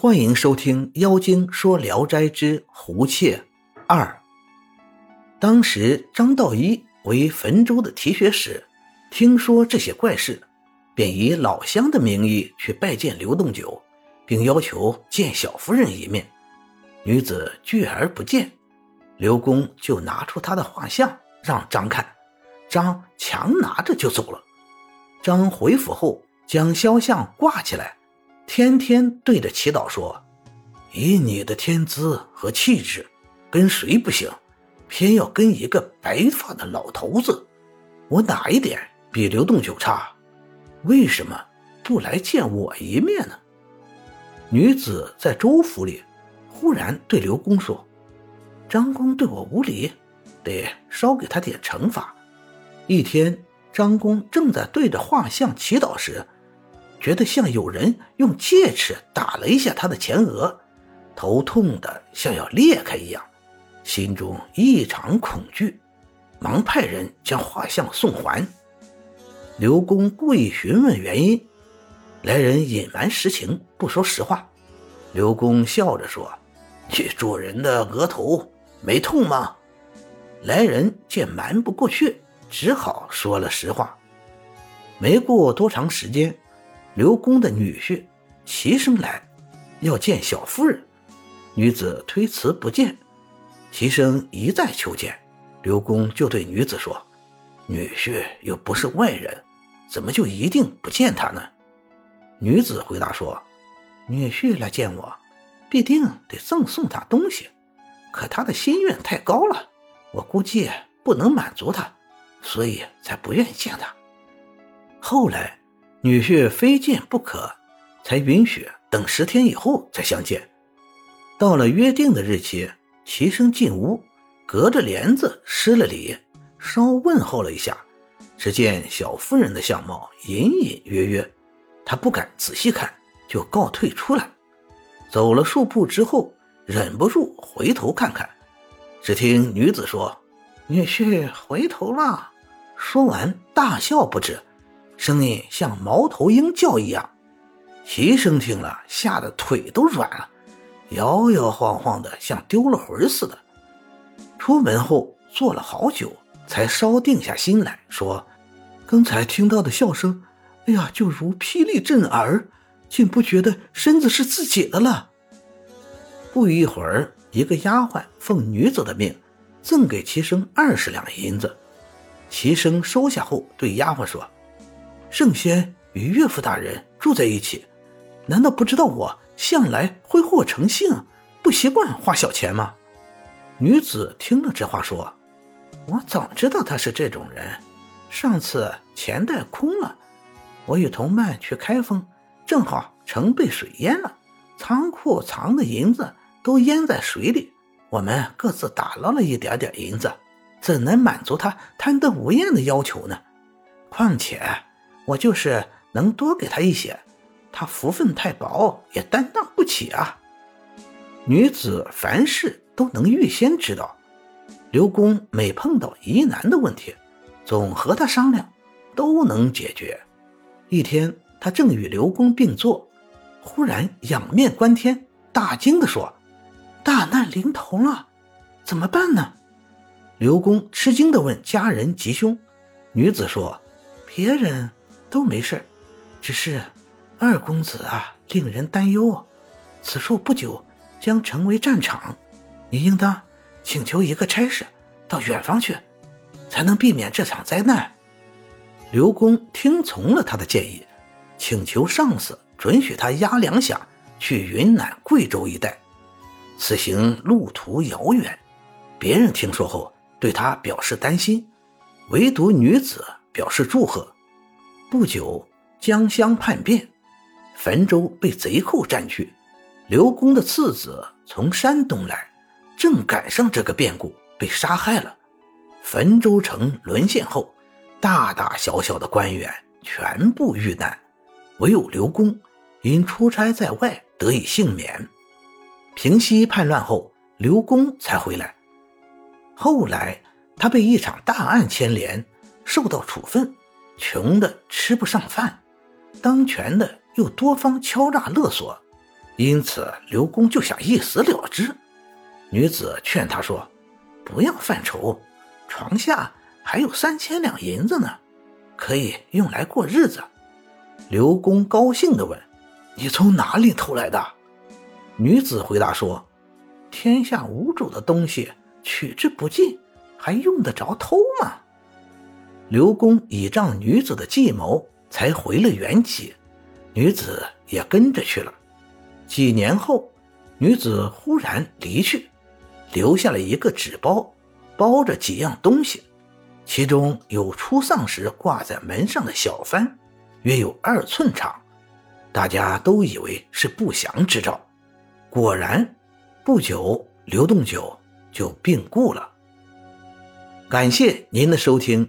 欢迎收听《妖精说聊斋之胡妾二》。当时张道一为汾州的提学使，听说这些怪事，便以老乡的名义去拜见刘洞九，并要求见小夫人一面。女子拒而不见，刘公就拿出他的画像让张看，张强拿着就走了。张回府后，将肖像挂起来。天天对着祈祷说：“以你的天资和气质，跟谁不行？偏要跟一个白发的老头子。我哪一点比刘洞九差？为什么不来见我一面呢？”女子在周府里，忽然对刘公说：“张公对我无礼，得稍给他点惩罚。”一天，张公正在对着画像祈祷时。觉得像有人用戒尺打了一下他的前额，头痛的像要裂开一样，心中异常恐惧，忙派人将画像送还。刘公故意询问原因，来人隐瞒实情，不说实话。刘公笑着说：“去主人的额头没痛吗？”来人见瞒不过去，只好说了实话。没过多长时间。刘公的女婿齐生来，要见小夫人，女子推辞不见。齐生一再求见，刘公就对女子说：“女婿又不是外人，怎么就一定不见他呢？”女子回答说：“女婿来见我，必定得赠送他东西，可他的心愿太高了，我估计不能满足他，所以才不愿意见他。”后来。女婿非见不可，才允许等十天以后再相见。到了约定的日期，齐生进屋，隔着帘子施了礼，稍问候了一下，只见小夫人的相貌隐隐约约，他不敢仔细看，就告退出来。走了数步之后，忍不住回头看看，只听女子说：“女婿回头了。”说完大笑不止。声音像猫头鹰叫一样，齐生听了，吓得腿都软了，摇摇晃晃的，像丢了魂似的。出门后坐了好久，才稍定下心来说：“刚才听到的笑声，哎呀，就如霹雳震耳，竟不觉得身子是自己的了。”不一会儿，一个丫鬟奉女子的命，赠给齐生二十两银子。齐生收下后，对丫鬟说。圣仙与岳父大人住在一起，难道不知道我向来挥霍成性，不习惯花小钱吗？女子听了这话说：“我早知道他是这种人。上次钱袋空了，我与同伴去开封，正好城被水淹了，仓库藏的银子都淹在水里。我们各自打捞了一点点银子，怎能满足他贪得无厌的要求呢？况且……”我就是能多给他一些，他福分太薄，也担当不起啊。女子凡事都能预先知道，刘公每碰到疑难的问题，总和他商量，都能解决。一天，他正与刘公并坐，忽然仰面观天，大惊地说：“大难临头了，怎么办呢？”刘公吃惊地问家人吉凶，女子说：“别人。”都没事只是二公子啊，令人担忧。此处不久将成为战场，你应当请求一个差事到远方去，才能避免这场灾难。刘公听从了他的建议，请求上司准许他押两饷去云南、贵州一带。此行路途遥远，别人听说后对他表示担心，唯独女子表示祝贺。不久，江乡叛变，汾州被贼寇占据。刘公的次子从山东来，正赶上这个变故，被杀害了。汾州城沦陷后，大大小小的官员全部遇难，唯有刘公因出差在外得以幸免。平息叛乱后，刘公才回来。后来，他被一场大案牵连，受到处分。穷的吃不上饭，当权的又多方敲诈勒索，因此刘公就想一死了之。女子劝他说：“不要犯愁，床下还有三千两银子呢，可以用来过日子。”刘公高兴地问：“你从哪里偷来的？”女子回答说：“天下无主的东西，取之不尽，还用得着偷吗？”刘公倚仗女子的计谋，才回了原籍，女子也跟着去了。几年后，女子忽然离去，留下了一个纸包，包着几样东西，其中有出丧时挂在门上的小幡。约有二寸长，大家都以为是不祥之兆。果然，不久刘栋九就病故了。感谢您的收听，